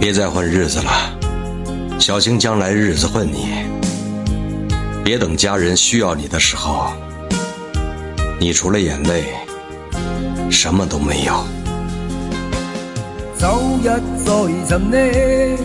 别再混日子了，小心将来日子混你。别等家人需要你的时候，你除了眼泪，什么都没有。走一再寻你。